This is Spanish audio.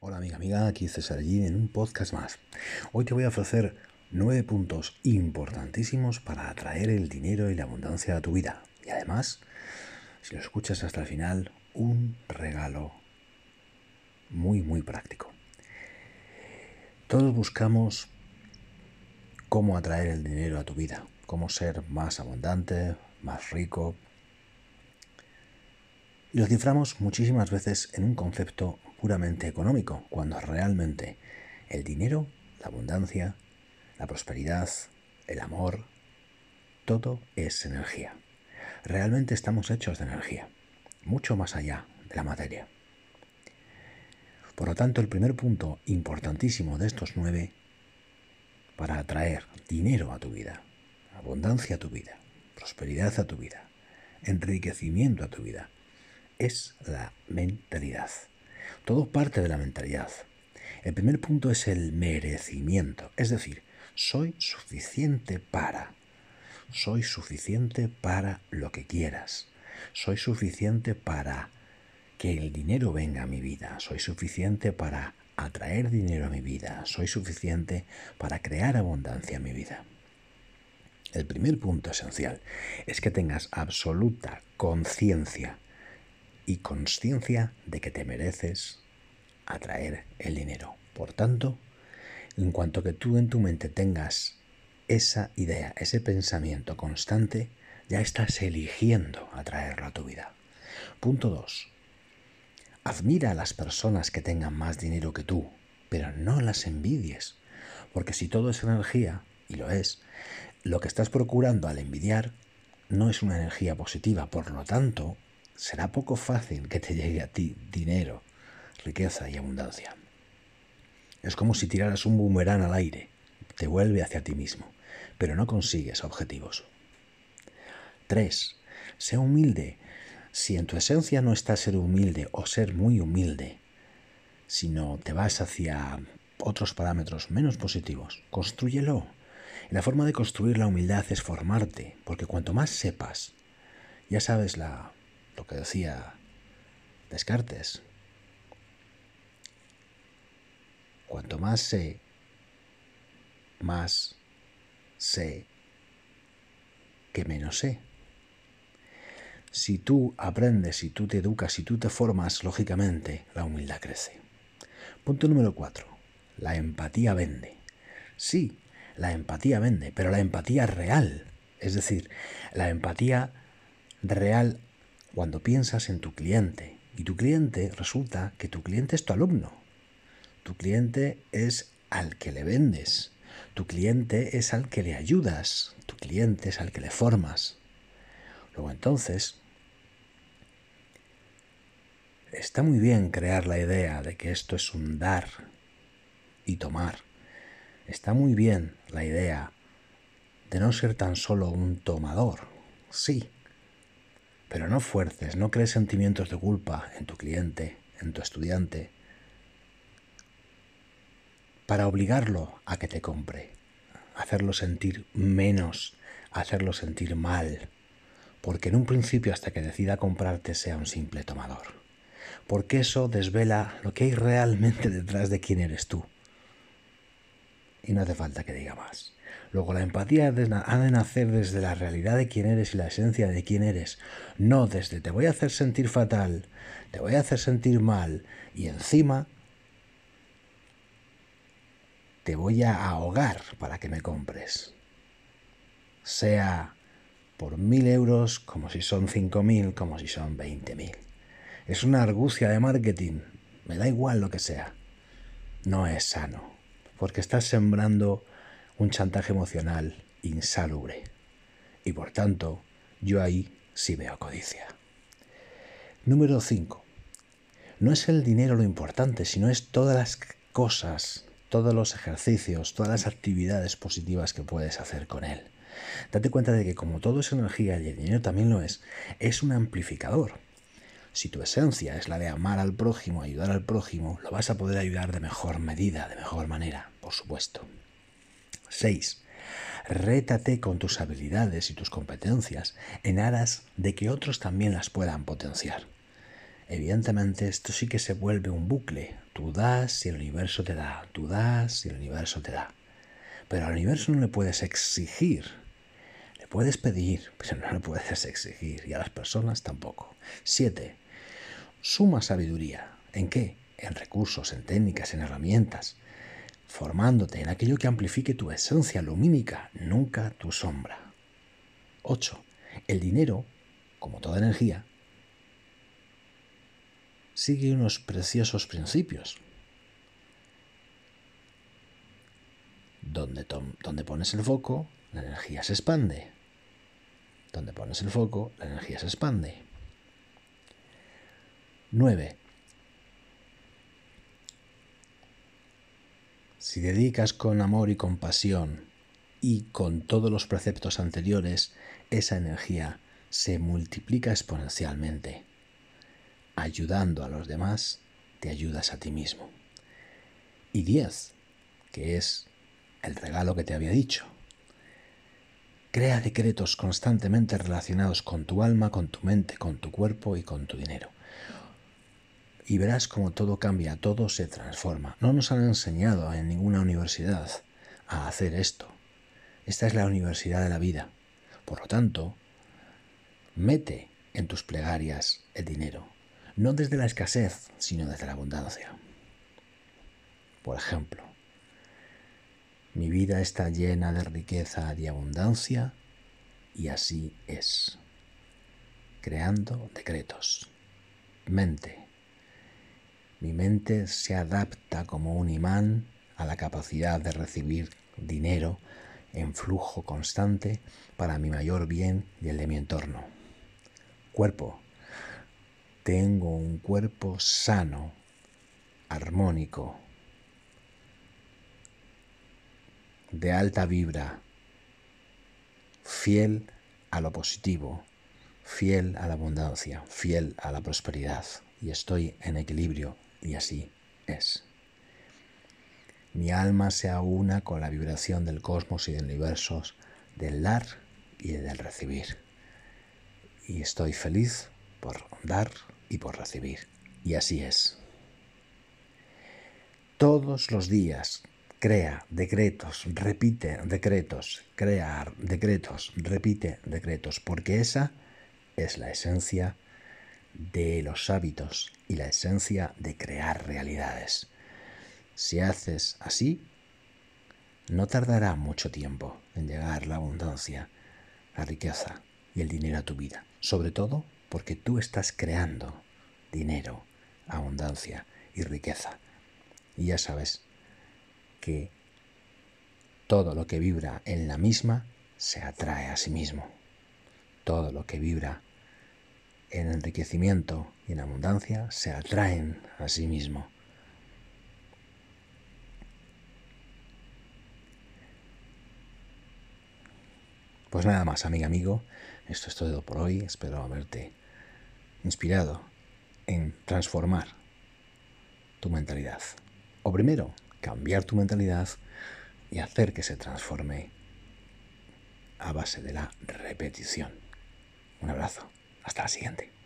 Hola amiga, amiga, aquí César Gin en un podcast más. Hoy te voy a ofrecer nueve puntos importantísimos para atraer el dinero y la abundancia a tu vida. Y además, si lo escuchas hasta el final, un regalo muy, muy práctico. Todos buscamos cómo atraer el dinero a tu vida, cómo ser más abundante, más rico, y lo ciframos muchísimas veces en un concepto puramente económico, cuando realmente el dinero, la abundancia, la prosperidad, el amor, todo es energía. Realmente estamos hechos de energía, mucho más allá de la materia. Por lo tanto, el primer punto importantísimo de estos nueve para atraer dinero a tu vida, abundancia a tu vida, prosperidad a tu vida, enriquecimiento a tu vida, es la mentalidad. Todo parte de la mentalidad. El primer punto es el merecimiento, es decir, soy suficiente para. Soy suficiente para lo que quieras. Soy suficiente para que el dinero venga a mi vida. Soy suficiente para atraer dinero a mi vida. Soy suficiente para crear abundancia en mi vida. El primer punto esencial es que tengas absoluta conciencia y conciencia de que te mereces atraer el dinero. Por tanto, en cuanto que tú en tu mente tengas esa idea, ese pensamiento constante, ya estás eligiendo atraerlo a tu vida. Punto 2. Admira a las personas que tengan más dinero que tú, pero no las envidies, porque si todo es energía, y lo es, lo que estás procurando al envidiar no es una energía positiva, por lo tanto, será poco fácil que te llegue a ti dinero, riqueza y abundancia. Es como si tiraras un boomerang al aire, te vuelve hacia ti mismo, pero no consigues objetivos. 3. Sé humilde. Si en tu esencia no está ser humilde o ser muy humilde, sino te vas hacia otros parámetros menos positivos, construyelo. La forma de construir la humildad es formarte, porque cuanto más sepas, ya sabes la que decía Descartes. Cuanto más sé, más sé que menos sé. Si tú aprendes, si tú te educas, si tú te formas, lógicamente la humildad crece. Punto número cuatro. La empatía vende. Sí, la empatía vende, pero la empatía real. Es decir, la empatía real cuando piensas en tu cliente. Y tu cliente resulta que tu cliente es tu alumno. Tu cliente es al que le vendes. Tu cliente es al que le ayudas. Tu cliente es al que le formas. Luego entonces, está muy bien crear la idea de que esto es un dar y tomar. Está muy bien la idea de no ser tan solo un tomador. Sí, pero no fuerces, no crees sentimientos de culpa en tu cliente, en tu estudiante, para obligarlo a que te compre, hacerlo sentir menos, hacerlo sentir mal, porque en un principio hasta que decida comprarte sea un simple tomador, porque eso desvela lo que hay realmente detrás de quién eres tú. Y no hace falta que diga más. Luego la empatía ha de nacer desde la realidad de quién eres y la esencia de quién eres, no desde te voy a hacer sentir fatal, te voy a hacer sentir mal y encima te voy a ahogar para que me compres. Sea por mil euros, como si son cinco mil, como si son veinte mil. Es una argucia de marketing, me da igual lo que sea. No es sano, porque estás sembrando un chantaje emocional insalubre. Y por tanto, yo ahí sí veo codicia. Número 5. No es el dinero lo importante, sino es todas las cosas, todos los ejercicios, todas las actividades positivas que puedes hacer con él. Date cuenta de que como todo es energía y el dinero también lo es, es un amplificador. Si tu esencia es la de amar al prójimo, ayudar al prójimo, lo vas a poder ayudar de mejor medida, de mejor manera, por supuesto. 6. Rétate con tus habilidades y tus competencias en aras de que otros también las puedan potenciar. Evidentemente esto sí que se vuelve un bucle. Tú das y el universo te da, tú das y el universo te da. Pero al universo no le puedes exigir. Le puedes pedir, pero no le puedes exigir. Y a las personas tampoco. Siete. Suma sabiduría. ¿En qué? En recursos, en técnicas, en herramientas. Formándote en aquello que amplifique tu esencia lumínica, nunca tu sombra. 8. El dinero, como toda energía, sigue unos preciosos principios. Donde, donde pones el foco, la energía se expande. Donde pones el foco, la energía se expande. 9. Si dedicas con amor y compasión y con todos los preceptos anteriores, esa energía se multiplica exponencialmente ayudando a los demás, te ayudas a ti mismo. Y 10, que es el regalo que te había dicho. Crea decretos constantemente relacionados con tu alma, con tu mente, con tu cuerpo y con tu dinero. Y verás cómo todo cambia, todo se transforma. No nos han enseñado en ninguna universidad a hacer esto. Esta es la universidad de la vida. Por lo tanto, mete en tus plegarias el dinero, no desde la escasez, sino desde la abundancia. Por ejemplo, mi vida está llena de riqueza y abundancia y así es. Creando decretos. Mente. Mi mente se adapta como un imán a la capacidad de recibir dinero en flujo constante para mi mayor bien y el de mi entorno. Cuerpo tengo un cuerpo sano, armónico, de alta vibra, fiel a lo positivo, fiel a la abundancia, fiel a la prosperidad. Y estoy en equilibrio y así es. Mi alma se aúna con la vibración del cosmos y del universo, del dar y del recibir. Y estoy feliz por dar y por recibir. Y así es. Todos los días crea decretos, repite decretos, crear decretos, repite decretos, porque esa es la esencia de los hábitos y la esencia de crear realidades. Si haces así, no tardará mucho tiempo en llegar la abundancia, la riqueza y el dinero a tu vida, sobre todo porque tú estás creando dinero, abundancia y riqueza. Y ya sabes que todo lo que vibra en la misma se atrae a sí mismo. Todo lo que vibra en enriquecimiento y en abundancia se atraen a sí mismo. Pues nada más, amiga, amigo. Esto es todo por hoy. Espero haberte inspirado en transformar tu mentalidad. O primero, cambiar tu mentalidad y hacer que se transforme a base de la repetición. Un abrazo. Hasta la siguiente.